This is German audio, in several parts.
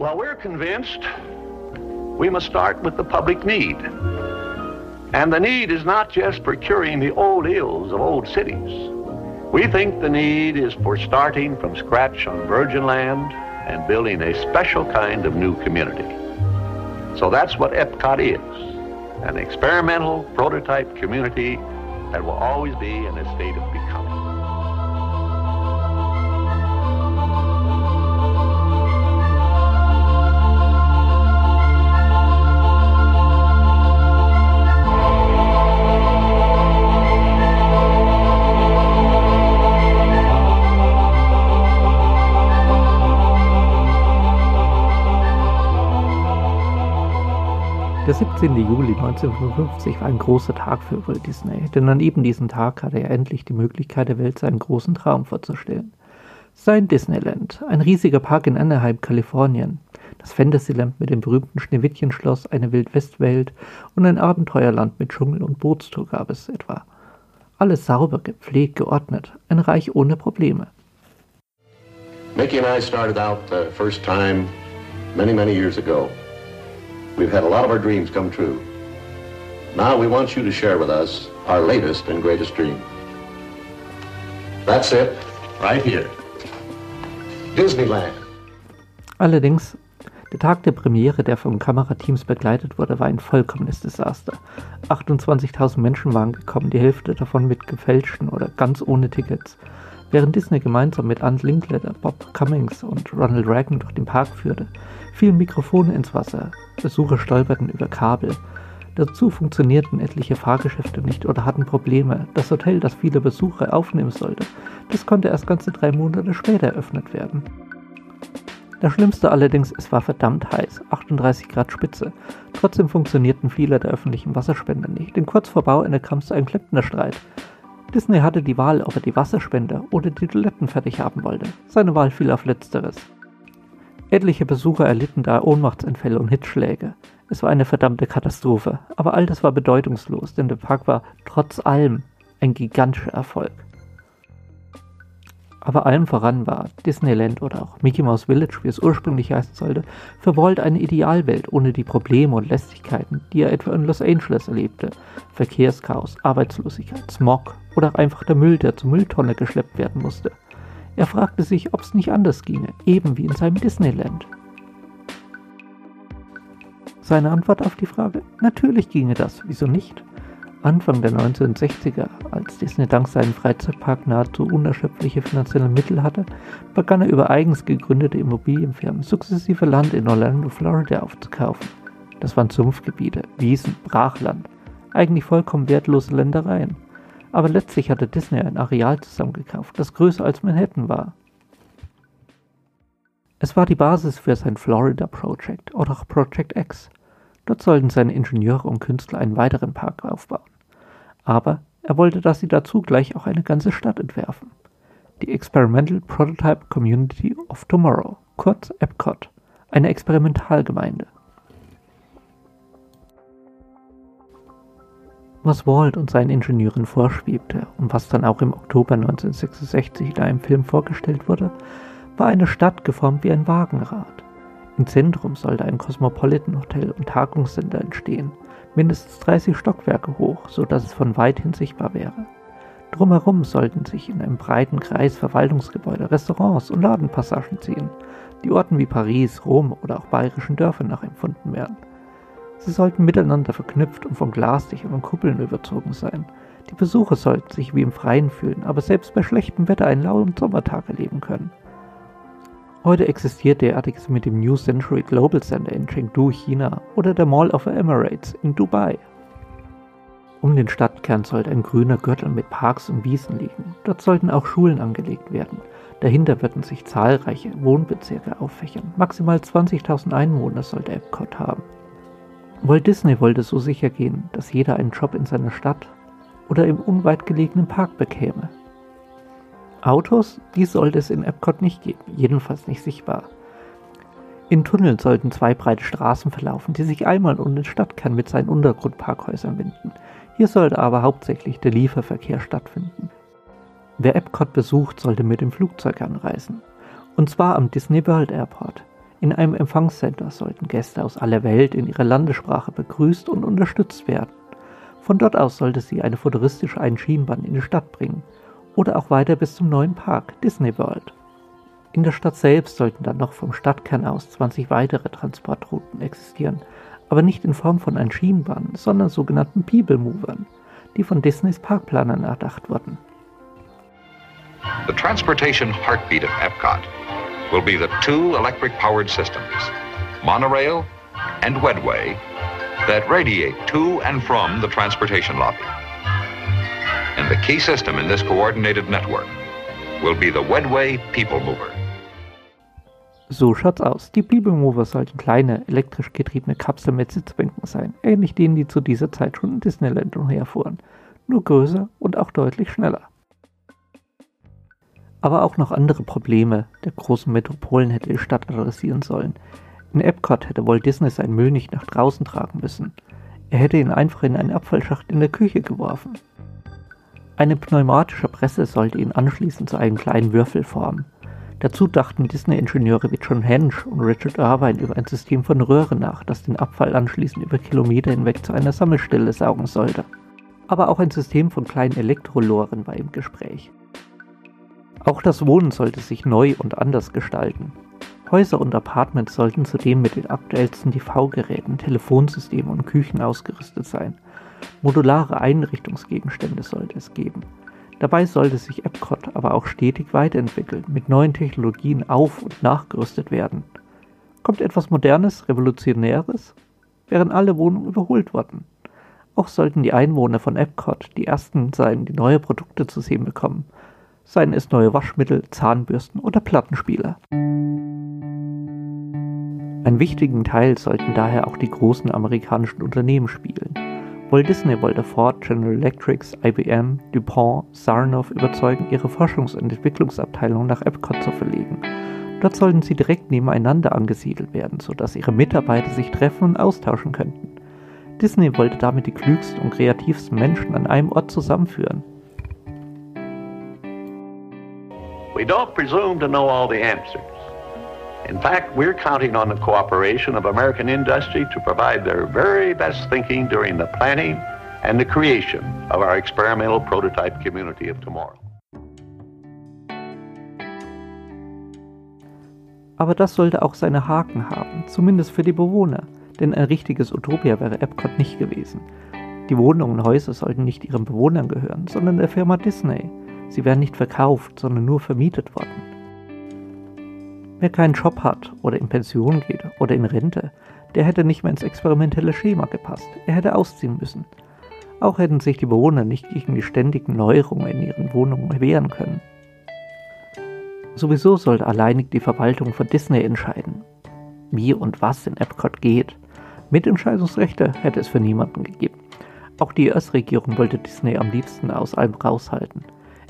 Well, we're convinced we must start with the public need. And the need is not just for curing the old ills of old cities. We think the need is for starting from scratch on virgin land and building a special kind of new community. So that's what Epcot is, an experimental prototype community that will always be in a state of becoming. Der 17. Juli 1955 war ein großer Tag für Walt Disney, denn an eben diesem Tag hatte er endlich die Möglichkeit der Welt seinen großen Traum vorzustellen. Sein Disneyland, ein riesiger Park in Anaheim, Kalifornien, das Fantasyland mit dem berühmten Schneewittchenschloss, eine Wildwestwelt und ein Abenteuerland mit Dschungel und Bootstour gab es etwa. Alles sauber, gepflegt, geordnet, ein Reich ohne Probleme. Mickey and I started out the first time many, many years ago. We've had a lot of our dreams come true. Now we want you to share with us our latest and greatest dream. That's it, right here. Disneyland. Allerdings, der Tag der Premiere, der von Kamerateams begleitet wurde, war ein vollkommenes Desaster. 28.000 Menschen waren gekommen, die Hälfte davon mit gefälschten oder ganz ohne Tickets. Während Disney gemeinsam mit Ant Linkletter, Bob Cummings und Ronald Reagan durch den Park führte, fielen Mikrofone ins Wasser, Besucher stolperten über Kabel. Dazu funktionierten etliche Fahrgeschäfte nicht oder hatten Probleme. Das Hotel, das viele Besucher aufnehmen sollte, das konnte erst ganze drei Monate später eröffnet werden. Das Schlimmste allerdings, es war verdammt heiß, 38 Grad Spitze. Trotzdem funktionierten viele der öffentlichen Wasserspender nicht, denn kurz vor Bauende kam es zu einem Klempnerstreit. Disney hatte die Wahl, ob er die Wasserspender oder die Toiletten fertig haben wollte. Seine Wahl fiel auf letzteres. Etliche Besucher erlitten da Ohnmachtsanfälle und Hitzschläge. Es war eine verdammte Katastrophe, aber all das war bedeutungslos, denn der Park war trotz allem ein gigantischer Erfolg. Aber allem voran war Disneyland oder auch Mickey Mouse Village, wie es ursprünglich heißen sollte, für Walt eine Idealwelt ohne die Probleme und Lästigkeiten, die er etwa in Los Angeles erlebte. Verkehrschaos, Arbeitslosigkeit, Smog oder auch einfach der Müll, der zur Mülltonne geschleppt werden musste. Er fragte sich, ob es nicht anders ginge, eben wie in seinem Disneyland. Seine Antwort auf die Frage, natürlich ginge das, wieso nicht? Anfang der 1960er, als Disney dank seinem Freizeitpark nahezu unerschöpfliche finanzielle Mittel hatte, begann er über eigens gegründete Immobilienfirmen sukzessive Land in Orlando, Florida aufzukaufen. Das waren Sumpfgebiete, Wiesen, Brachland, eigentlich vollkommen wertlose Ländereien. Aber letztlich hatte Disney ein Areal zusammengekauft, das größer als Manhattan war. Es war die Basis für sein Florida Project oder auch Project X. Dort sollten seine Ingenieure und Künstler einen weiteren Park aufbauen aber er wollte, dass sie dazu gleich auch eine ganze Stadt entwerfen. Die Experimental Prototype Community of Tomorrow, kurz EPCOT, eine Experimentalgemeinde. Was Walt und seinen Ingenieuren vorschwebte und was dann auch im Oktober 1966 in einem Film vorgestellt wurde, war eine Stadt geformt wie ein Wagenrad. Im Zentrum sollte ein Cosmopolitan Hotel und Tagungscenter entstehen, mindestens 30 Stockwerke hoch, so dass es von weithin sichtbar wäre. Drumherum sollten sich in einem breiten Kreis Verwaltungsgebäude, Restaurants und Ladenpassagen ziehen, die Orten wie Paris, Rom oder auch bayerischen Dörfern nachempfunden werden. Sie sollten miteinander verknüpft und von Glasdächern und Kuppeln überzogen sein. Die Besucher sollten sich wie im Freien fühlen, aber selbst bei schlechtem Wetter einen lauen Sommertag erleben können. Heute existiert derartiges mit dem New Century Global Center in Chengdu, China oder der Mall of the Emirates in Dubai. Um den Stadtkern sollte ein grüner Gürtel mit Parks und Wiesen liegen. Dort sollten auch Schulen angelegt werden. Dahinter würden sich zahlreiche Wohnbezirke auffächern. Maximal 20.000 Einwohner sollte Epcot haben. Walt Disney wollte so sicher gehen, dass jeder einen Job in seiner Stadt oder im unweit gelegenen Park bekäme. Autos, die sollte es in Epcot nicht geben, jedenfalls nicht sichtbar. In Tunneln sollten zwei breite Straßen verlaufen, die sich einmal um den Stadtkern mit seinen Untergrundparkhäusern winden. Hier sollte aber hauptsächlich der Lieferverkehr stattfinden. Wer Epcot besucht, sollte mit dem Flugzeug anreisen. Und zwar am Disney World Airport. In einem Empfangscenter sollten Gäste aus aller Welt in ihrer Landessprache begrüßt und unterstützt werden. Von dort aus sollte sie eine futuristische Einschienenbahn in die Stadt bringen oder auch weiter bis zum neuen Park Disney World. In der Stadt selbst sollten dann noch vom Stadtkern aus 20 weitere Transportrouten existieren, aber nicht in Form von Einschienenbahnen, sondern sogenannten People Movern, die von Disneys Parkplanern erdacht wurden. The transportation heartbeat of Epcot will be the two electric powered systems, monorail and Wedway, that radiate to and from the transportation lobby. And the key system in this coordinated network will be the Wedway People Mover. So schaut's aus. Die People Mover sollten kleine, elektrisch getriebene Kapseln mit Sitzbänken sein, ähnlich denen, die zu dieser Zeit schon in Disneyland umherfuhren, nur größer und auch deutlich schneller. Aber auch noch andere Probleme der großen Metropolen hätte die Stadt adressieren sollen. In Epcot hätte Walt Disney seinen Müll nicht nach draußen tragen müssen. Er hätte ihn einfach in einen Abfallschacht in der Küche geworfen. Eine pneumatische Presse sollte ihn anschließend zu einem kleinen Würfel formen. Dazu dachten Disney-Ingenieure wie John Hench und Richard Irvine über ein System von Röhren nach, das den Abfall anschließend über Kilometer hinweg zu einer Sammelstelle saugen sollte. Aber auch ein System von kleinen Elektroloren war im Gespräch. Auch das Wohnen sollte sich neu und anders gestalten. Häuser und Apartments sollten zudem mit den aktuellsten TV-Geräten, Telefonsystemen und Küchen ausgerüstet sein. Modulare Einrichtungsgegenstände sollte es geben. Dabei sollte sich Epcot aber auch stetig weiterentwickeln, mit neuen Technologien auf- und nachgerüstet werden. Kommt etwas Modernes, Revolutionäres, wären alle Wohnungen überholt worden. Auch sollten die Einwohner von Epcot die ersten sein, die neue Produkte zu sehen bekommen – seien es neue Waschmittel, Zahnbürsten oder Plattenspieler. Einen wichtigen Teil sollten daher auch die großen amerikanischen Unternehmen spielen. Walt Disney wollte Ford, General Electric, IBM, DuPont, Sarnoff überzeugen, ihre Forschungs- und Entwicklungsabteilung nach Epcot zu verlegen. Dort sollten sie direkt nebeneinander angesiedelt werden, sodass ihre Mitarbeiter sich treffen und austauschen könnten. Disney wollte damit die klügsten und kreativsten Menschen an einem Ort zusammenführen. We don't presume to know all the answers. In fact, we're counting on the cooperation of American industry to provide their very best thinking during the planning and the creation of our experimental prototype community of tomorrow. Aber das sollte auch seine Haken haben, zumindest für die Bewohner, denn ein richtiges Utopia wäre Epcot nicht gewesen. Die Wohnungen und Häuser sollten nicht ihren Bewohnern gehören, sondern der Firma Disney. Sie werden nicht verkauft, sondern nur vermietet worden. Wer keinen Job hat oder in Pension geht oder in Rente, der hätte nicht mehr ins experimentelle Schema gepasst. Er hätte ausziehen müssen. Auch hätten sich die Bewohner nicht gegen die ständigen Neuerungen in ihren Wohnungen wehren können. Sowieso sollte alleinig die Verwaltung von Disney entscheiden, wie und was in Epcot geht. Mitentscheidungsrechte hätte es für niemanden gegeben. Auch die US-Regierung wollte Disney am liebsten aus allem raushalten.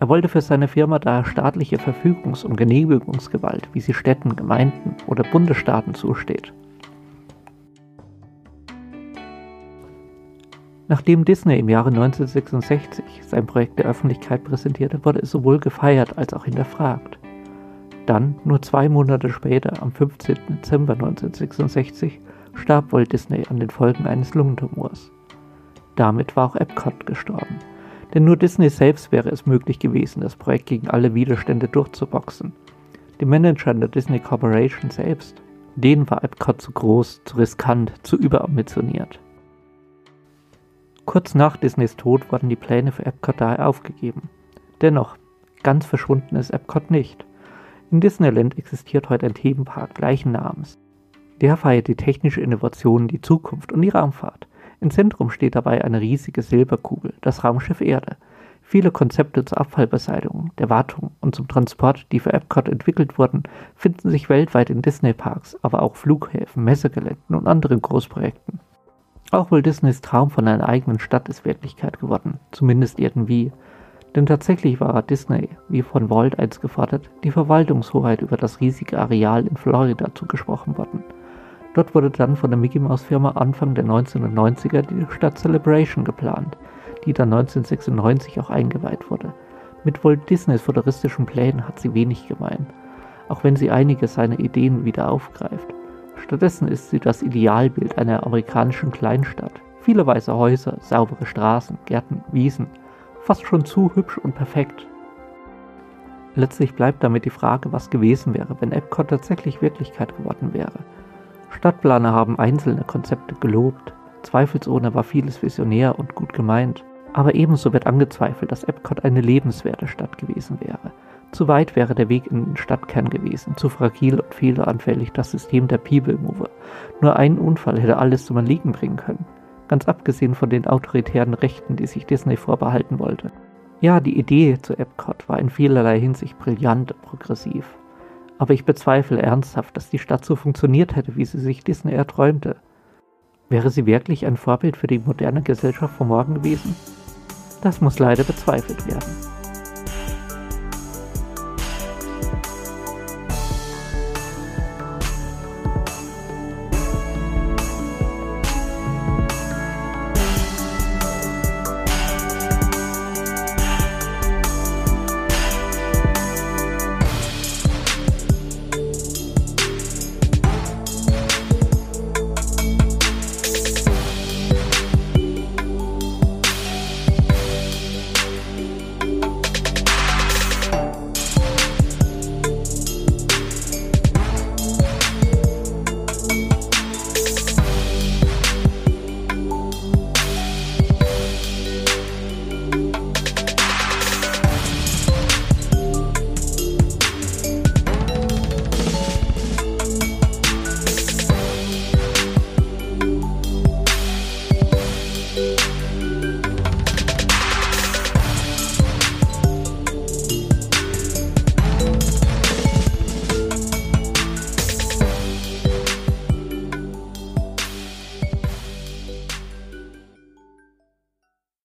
Er wollte für seine Firma daher staatliche Verfügungs- und Genehmigungsgewalt, wie sie Städten, Gemeinden oder Bundesstaaten zusteht. Nachdem Disney im Jahre 1966 sein Projekt der Öffentlichkeit präsentierte, wurde es sowohl gefeiert als auch hinterfragt. Dann, nur zwei Monate später, am 15. Dezember 1966, starb Walt Disney an den Folgen eines Lungentumors. Damit war auch Epcot gestorben. Denn nur Disney selbst wäre es möglich gewesen, das Projekt gegen alle Widerstände durchzuboxen. Die Manager der Disney Corporation selbst, denen war Epcot zu groß, zu riskant, zu überambitioniert. Kurz nach Disneys Tod wurden die Pläne für Epcot daher aufgegeben. Dennoch, ganz verschwunden ist Epcot nicht. In Disneyland existiert heute ein Themenpark gleichen Namens. Der feiert die technische Innovation, die Zukunft und die Raumfahrt. Im Zentrum steht dabei eine riesige Silberkugel, das Raumschiff Erde. Viele Konzepte zur Abfallbeseitigung, der Wartung und zum Transport, die für Epcot entwickelt wurden, finden sich weltweit in Disney-Parks, aber auch Flughäfen, Messegeländen und anderen Großprojekten. Auch wohl Disneys Traum von einer eigenen Stadt ist Wirklichkeit geworden, zumindest irgendwie. Denn tatsächlich war Disney, wie von Walt einst gefordert, die Verwaltungshoheit über das riesige Areal in Florida zugesprochen worden. Dort wurde dann von der Mickey Mouse Firma Anfang der 1990er die Stadt Celebration geplant, die dann 1996 auch eingeweiht wurde. Mit Walt Disneys futuristischen Plänen hat sie wenig gemein. auch wenn sie einige seiner Ideen wieder aufgreift. Stattdessen ist sie das Idealbild einer amerikanischen Kleinstadt. Viele weiße Häuser, saubere Straßen, Gärten, Wiesen. Fast schon zu hübsch und perfekt. Letztlich bleibt damit die Frage, was gewesen wäre, wenn Epcot tatsächlich Wirklichkeit geworden wäre. Stadtplaner haben einzelne Konzepte gelobt. Zweifelsohne war vieles visionär und gut gemeint. Aber ebenso wird angezweifelt, dass Epcot eine lebenswerte Stadt gewesen wäre. Zu weit wäre der Weg in den Stadtkern gewesen, zu fragil und fehleranfällig das System der People Mover. Nur ein Unfall hätte alles zum Erliegen bringen können. Ganz abgesehen von den autoritären Rechten, die sich Disney vorbehalten wollte. Ja, die Idee zu Epcot war in vielerlei Hinsicht brillant und progressiv. Aber ich bezweifle ernsthaft, dass die Stadt so funktioniert hätte, wie sie sich Disney erträumte. Wäre sie wirklich ein Vorbild für die moderne Gesellschaft von morgen gewesen? Das muss leider bezweifelt werden.